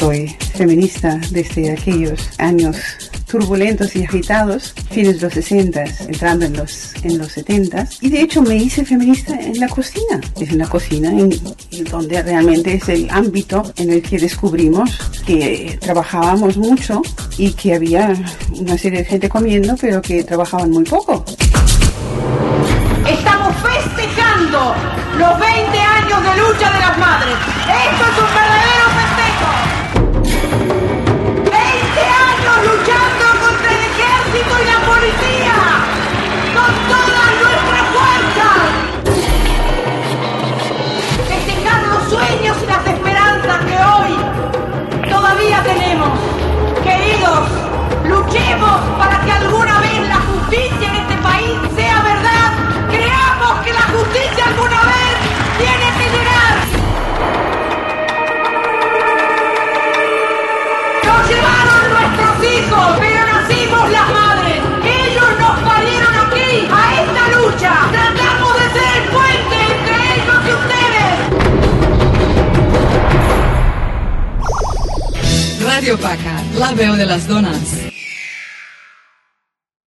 soy feminista desde aquellos años turbulentos y agitados, fines de los 60, entrando en los, en los 70. Y de hecho me hice feminista en la cocina. Es en la cocina en, donde realmente es el ámbito en el que descubrimos que trabajábamos mucho y que había una serie de gente comiendo, pero que trabajaban muy poco. Radio Paca, la veo de las donas.